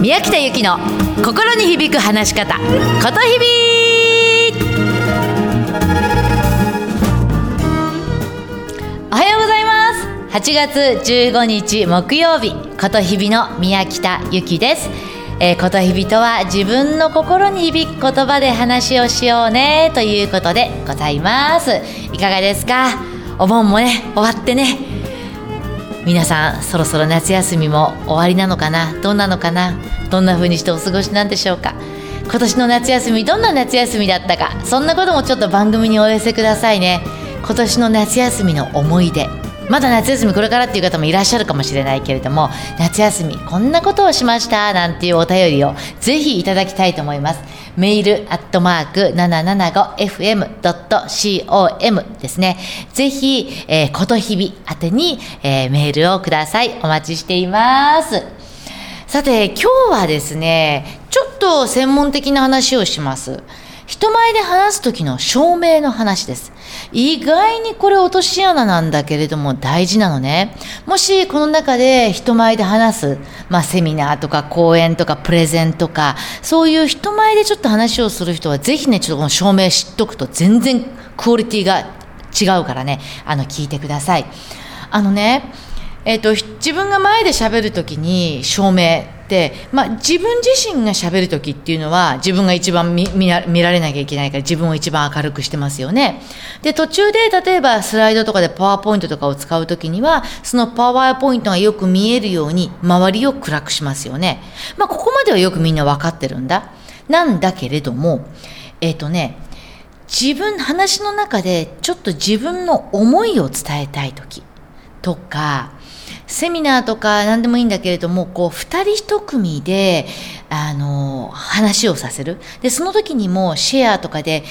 宮北由紀の心に響く話し方ことひびおはようございます。8月15日木曜日ことひびの宮北由紀です。えー、ことひびとは自分の心に響く言葉で話をしようねということでございます。いかがですか？お盆もね終わってね。皆さんそろそろ夏休みも終わりなのかな？どうなのかな？どんな風にしてお過ごしなんでしょうか？今年の夏休みどんな夏休みだったか？そんなこともちょっと番組にお寄せくださいね。今年の夏休みの思い出。まだ夏休みこれからっていう方もいらっしゃるかもしれないけれども夏休みこんなことをしましたなんていうお便りをぜひいただきたいと思います。メールアットマーク 775fm.com ですね。ぜひ、えー、ことひび宛てに、えー、メールをください。お待ちしています。さて今日はですねちょっと専門的な話をします。人前で話す時の照明の話です。意外にこれ落とし穴なんだけれども大事なのね。もしこの中で人前で話す、まあセミナーとか講演とかプレゼンとか、そういう人前でちょっと話をする人はぜひね、ちょっとこの照明知っとくと全然クオリティが違うからね、あの聞いてください。あのね、えっ、ー、と、自分が前で喋るときに照明、まあ、自分自身がしゃべる時っていうのは自分が一番見られなきゃいけないから自分を一番明るくしてますよね。で途中で例えばスライドとかでパワーポイントとかを使う時にはそのパワーポイントがよく見えるように周りを暗くしますよね。まあ、ここまではよくみんな分かってるんだ。なんだけれどもえっ、ー、とね自分話の中でちょっと自分の思いを伝えたい時とかセミナーとか何でもいいんだけれども、こう、二人一組で、あの、話をさせる。で、その時にもシェアとかで、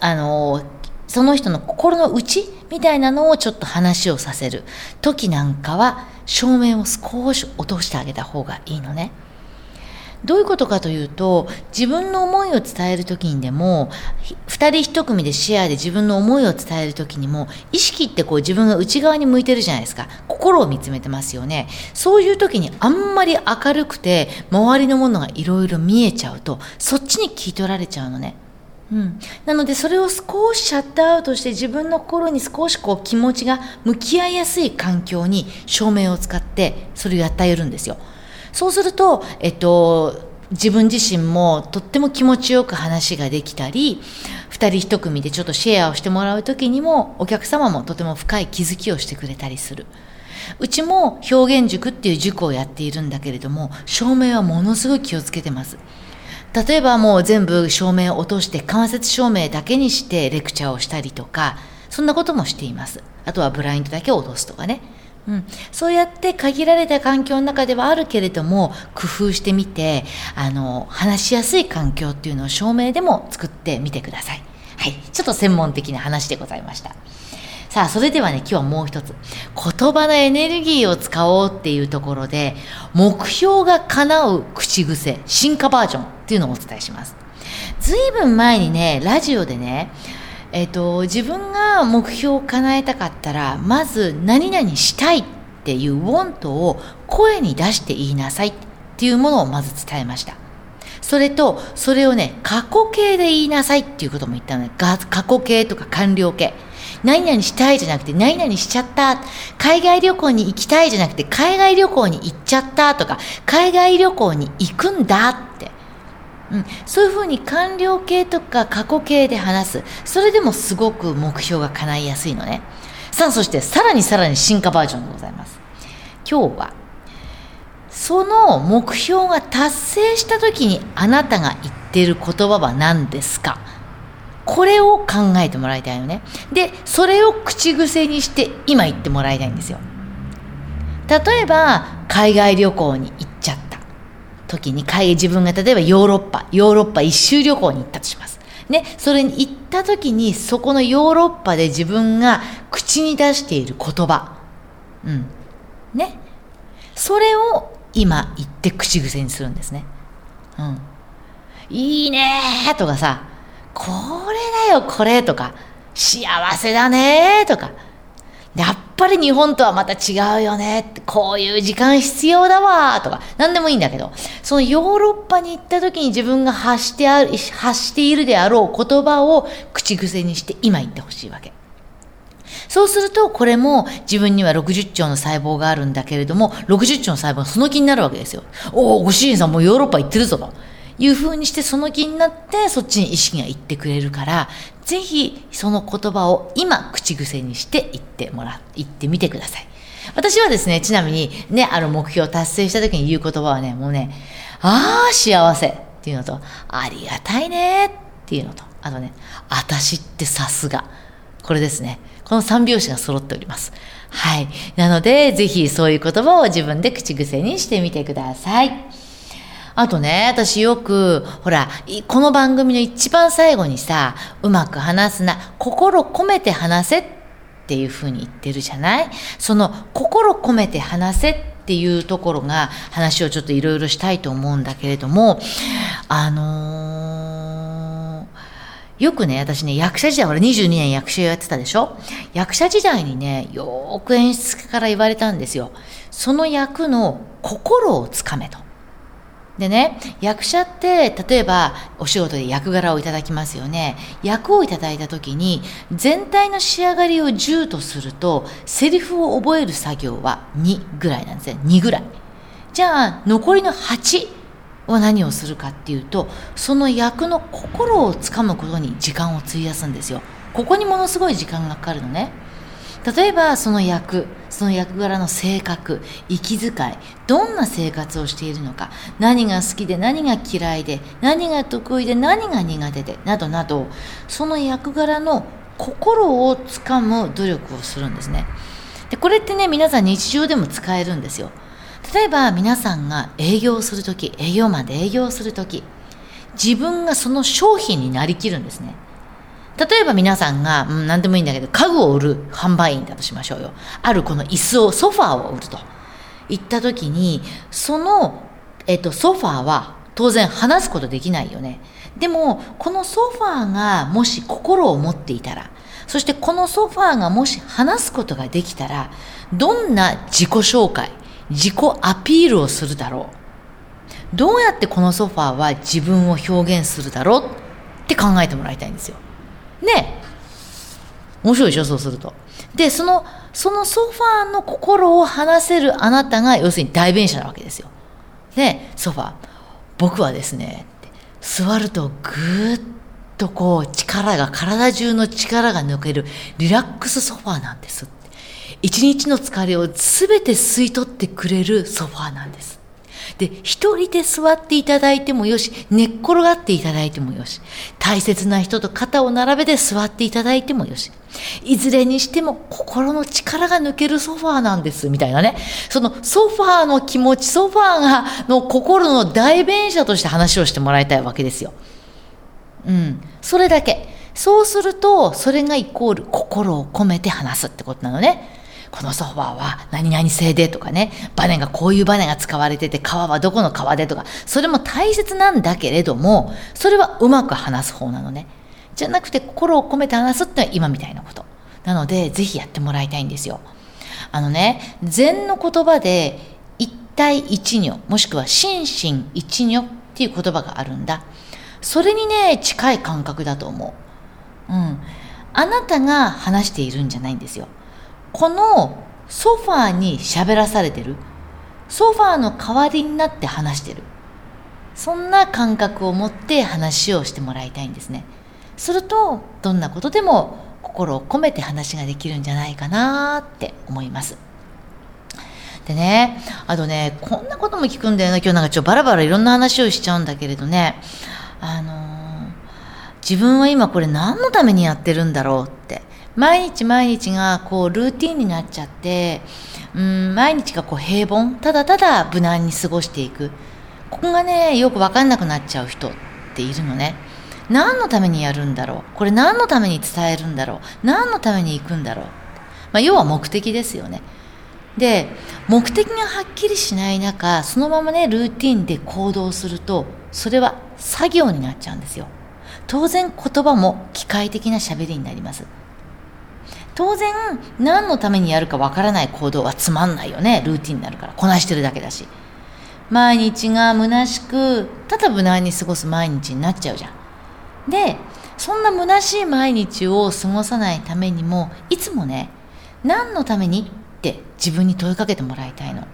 あの、その人の心の内みたいなのをちょっと話をさせる時なんかは、照明を少し落としてあげた方がいいのね。どういうことかというと自分の思いを伝える時にでも2人1組でシェアで自分の思いを伝える時にも意識ってこう自分が内側に向いてるじゃないですか。心を見つめてますよね。そういう時にあんまり明るくて周りのものがいろいろ見えちゃうとそっちに気い取られちゃうのね。うん、なのでそれを少しシャットアウトして自分の心に少しこう気持ちが向き合いやすい環境に照明を使ってそれをやってあげるんですよ。そうすると、えっと、自分自身もとっても気持ちよく話ができたり2人1組でちょっとシェアをしてもらう時にもお客様もとても深い気づきをしてくれたりする。うちも表現塾っていう塾をやっているんだけれども照明はものすごい気をつけてます。例えばもう全部照明を落として間接照明だけにしてレクチャーをしたりとかそんなこともしています。あとはブラインドだけを落とすとかね。うん、そうやって限られた環境の中ではあるけれども工夫してみてあの話しやすい環境っていうのを証明でも作ってみてください。はい、ちょっと専門的な話でございました。さあ、それではね、今日はもう一つ。言葉のエネルギーを使おうっていうところで、目標が叶う口癖、進化バージョンっていうのをお伝えします。ずいぶん前にね、ラジオでね、えっと、自分が目標を叶えたかったらまず何々したいっていう want を声に出して言いなさいっていうものをまず伝えました。それとそれをね過去形で言いなさいっていうことも言ったのね。過去形とか完了形。何々したいじゃなくて何々しちゃった。海外旅行に行きたいじゃなくて海外旅行に行っちゃったとか海外旅行に行くんだって。うん、そういうふうに完了形とか過去形で話す。それでもすごく目標が叶いやすいのね。さあそしてさらにさらに進化バージョンでございます。今日はその目標が達成した時にあなたが言ってる言葉は何ですか？これを考えてもらいたいよね。でそれを口癖にして今言ってもらいたいんですよ。例えば海外旅行に行っ時に海自分が例えばヨーロッパヨーロッパ一周旅行に行ったとします。ね、それに行った時にそこのヨーロッパで自分が口に出している言葉。うん。ね。それを今言って口癖にするんですね。うん。いいねーとかさこれだよこれとか幸せだねーとか。やっぱり日本とはまた違うよね。こういう時間必要だわ。とか、何でもいいんだけど、そのヨーロッパに行った時に自分が発してある、発しているであろう言葉を口癖にして今言ってほしいわけ。そうすると、これも自分には60兆の細胞があるんだけれども、60兆の細胞がその気になるわけですよ。おお、ご主人さんもうヨーロッパ行ってるぞと。いう風にしてその気になってそっちに意識がいってくれるから、ぜひその言葉を今口癖にして言ってもら、言ってみてください。私はですね、ちなみにね、ある目標を達成した時に言う言葉はね、もうね、ああ、幸せっていうのと、ありがたいねっていうのと、あとね、あたしってさすが。これですね。この三拍子が揃っております。はい。なので、ぜひそういう言葉を自分で口癖にしてみてください。あとね、私よく、ほら、この番組の一番最後にさ、うまく話すな、心込めて話せっていうふうに言ってるじゃない？その、心込めて話せっていうところが、話をちょっといろいろしたいと思うんだけれども、あのーよくね、私ね、役者時代、俺22年役者やってたでしょ？役者時代にね、よーく演出家から言われたんですよ。その役の心をつかめと。でね、役者って、例えばお仕事で役柄をいただきますよね。役をいただいた時に、全体の仕上がりを10とすると、セリフを覚える作業は2ぐらいなんですね。2ぐらい。じゃあ、残りの8。は何をするかっていうとその役の心をつかむことに時間を費やすんですよここにものすごい時間がかかるのね例えばその役その役柄の性格息遣いどんな生活をしているのか何が好きで何が嫌いで何が得意で何が苦手でなどなどその役柄の心をつかむ努力をするんですねでこれってね皆さん日常でも使えるんですよ例えば皆さんが営業するとき、営業マンで営業するとき、自分がその商品になりきるんですね。例えば皆さんが、うん、何でもいいんだけど、家具を売る販売員だとしましょうよ。あるこの椅子を、ソファーを売ると。言ったときに、その、えっと、ソファーは当然話すことできないよね。でも、このソファーがもし心を持っていたら、そしてこのソファーがもし話すことができたら、どんな自己紹介、自己アピールをするだろうどうやってこのソファーは自分を表現するだろうって考えてもらいたいんですよね。面白いでしょそうすると。でそのそのソファーの心を話せるあなたが要するに代弁者なわけですよ。でソファー。僕はですね座るとぐーっとこう力が体中の力が抜けるリラックスソファーなんです一日の疲れを全て吸い取ってくれるソファーなんです。で、一人で座っていただいてもよし、寝っ転がっていただいてもよし、大切な人と肩を並べて座っていただいてもよし、いずれにしても心の力が抜けるソファーなんです、みたいなね。そのソファーの気持ち、ソファーが、の心の代弁者として話をしてもらいたいわけですよ。うん。それだけ。そうすると、それがイコール心を込めて話すってことなのね。このソファーは何々製でとかね、バネがこういうバネが使われてて、革はどこの革でとか、それも大切なんだけれども、それはうまく話す方なのね。じゃなくて心を込めて話すってのは今みたいなこと。なので、ぜひやってもらいたいんですよ。あのね、禅の言葉で、一体一如、もしくは心身一如っていう言葉があるんだ。それにね、近い感覚だと思う。うん。あなたが話しているんじゃないんですよ。このソファーに喋らされてる。ソファーの代わりになって話してる。そんな感覚を持って話をしてもらいたいんですね。するとどんなことでも心を込めて話ができるんじゃないかなって思います。でねあとねこんなことも聞くんだよな今日なんかちょっとバラバラいろんな話をしちゃうんだけれどね。あのー、自分は今これ何のためにやってるんだろうって。毎日毎日がこうルーティンになっちゃって、うん、毎日がこう平凡、ただただ無難に過ごしていく。ここがね、よくわかんなくなっちゃう人っているのね。何のためにやるんだろう？これ何のために伝えるんだろう？何のために行くんだろう？まあ、要は目的ですよね。で、目的がはっきりしない中、そのままね、ルーティンで行動すると、それは作業になっちゃうんですよ。当然言葉も機械的な喋りになります。当然何のためにやるかわからない行動はつまんないよね。ルーティンになるから。こなしてるだけだし。毎日が虚しくただ無難に過ごす毎日になっちゃうじゃん。でそんな虚しい毎日を過ごさないためにもいつもね何のためにって自分に問いかけてもらいたいの。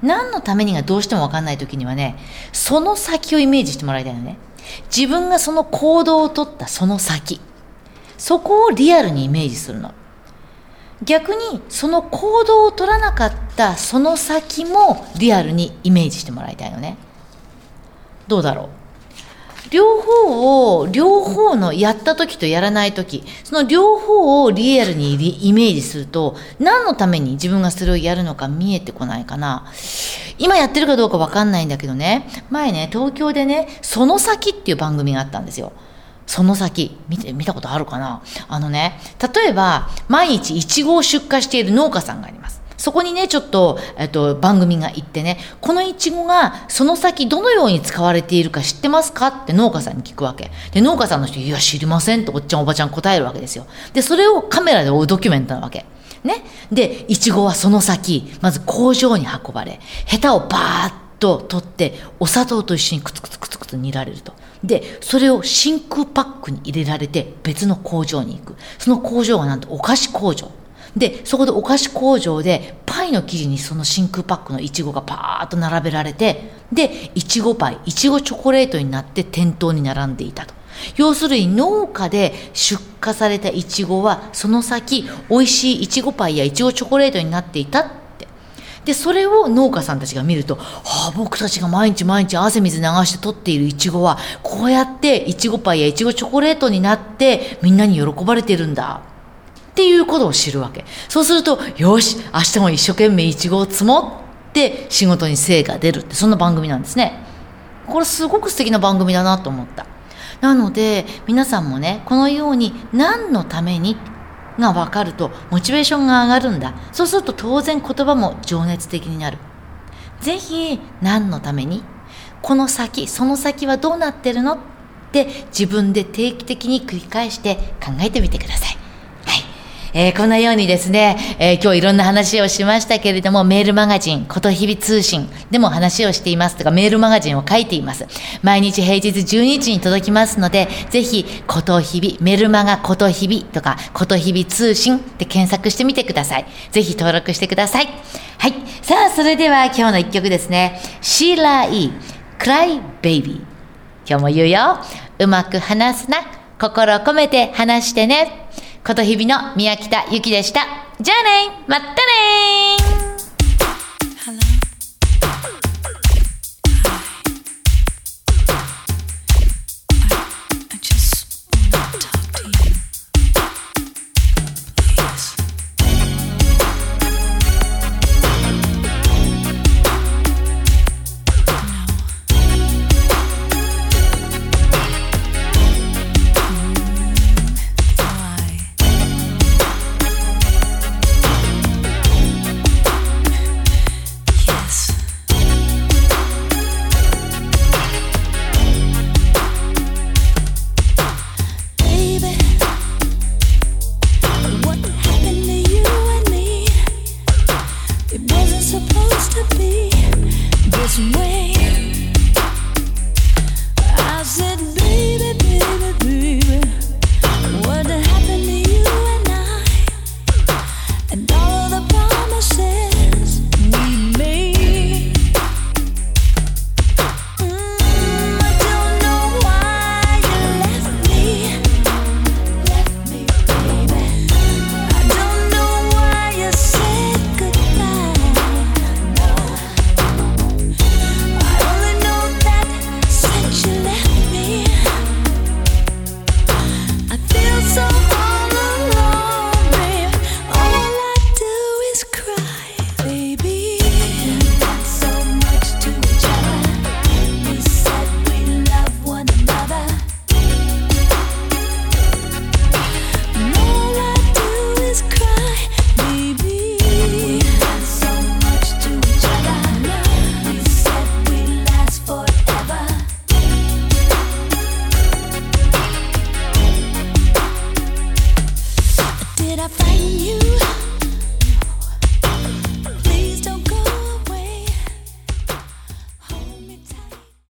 何のためにがどうしても分かんない時にはねその先をイメージしてもらいたいのね。自分がその行動をとったその先。そこをリアルにイメージするの。逆にその行動を取らなかったその先もリアルにイメージしてもらいたいのね。どうだろう？両方を両方のやった時とやらない時その両方をリアルにイメージすると何のために自分がそれをやるのか見えてこないかな。今やってるかどうか分かんないんだけどね。前ね東京でね「その先」っていう番組があったんですよ。その先、見て、見たことあるかな？あのね、例えば、毎日イチゴを出荷している農家さんがあります。そこにね、ちょっと、えっと、番組が行ってね、このイチゴがその先どのように使われているか知ってますか？って農家さんに聞くわけ。で、農家さんの人、いや、知りませんっておっちゃんおばちゃん答えるわけですよ。で、それをカメラで追うドキュメントなわけ。ね？で、イチゴはその先、まず工場に運ばれ、ヘタをバーッと取って、お砂糖と一緒にくつくつくつくつ煮られると。で、それを真空パックに入れられて別の工場に行く。その工場がなんとお菓子工場。で、そこでお菓子工場でパイの生地にその真空パックのイチゴがパーッと並べられて、で、いちごパイ、いちごチョコレートになって店頭に並んでいたと。要するに農家で出荷されたイチゴはその先美味しいいちごパイやいちごチョコレートになっていたでそれを農家さんたちが見ると、はあ、僕たちが毎日毎日汗水流して取っているいちごはこうやっていちごパイやいちごチョコレートになってみんなに喜ばれてるんだ。っていうことを知るわけ。そうするとよし明日も一生懸命いちごを積もって仕事に精が出るってそんな番組なんですね。これすごく素敵な番組だなと思った。なので皆さんもねこのように何のためにが分かるとモチベーションが上がるんだ。そうすると当然言葉も情熱的になる。ぜひ何のためにこの先その先はどうなってるのって自分で定期的に繰り返して考えてみてください。えー、こんなようにですね、えー、今日いろんな話をしましたけれども、メールマガジン、ことひび通信でも話をしていますとか、メールマガジンを書いています。毎日平日12時に届きますので、ぜひ、ことひび、メルマガことひびとか、ことひび通信で検索してみてください。ぜひ登録してください。はい。さあ、それでは今日の一曲ですね。シーラー・イー、クライ・ベイビー。今日も言うよ。うまく話すな。心を込めて話してね。ことひびの宮北ゆきでした。じゃあねまったね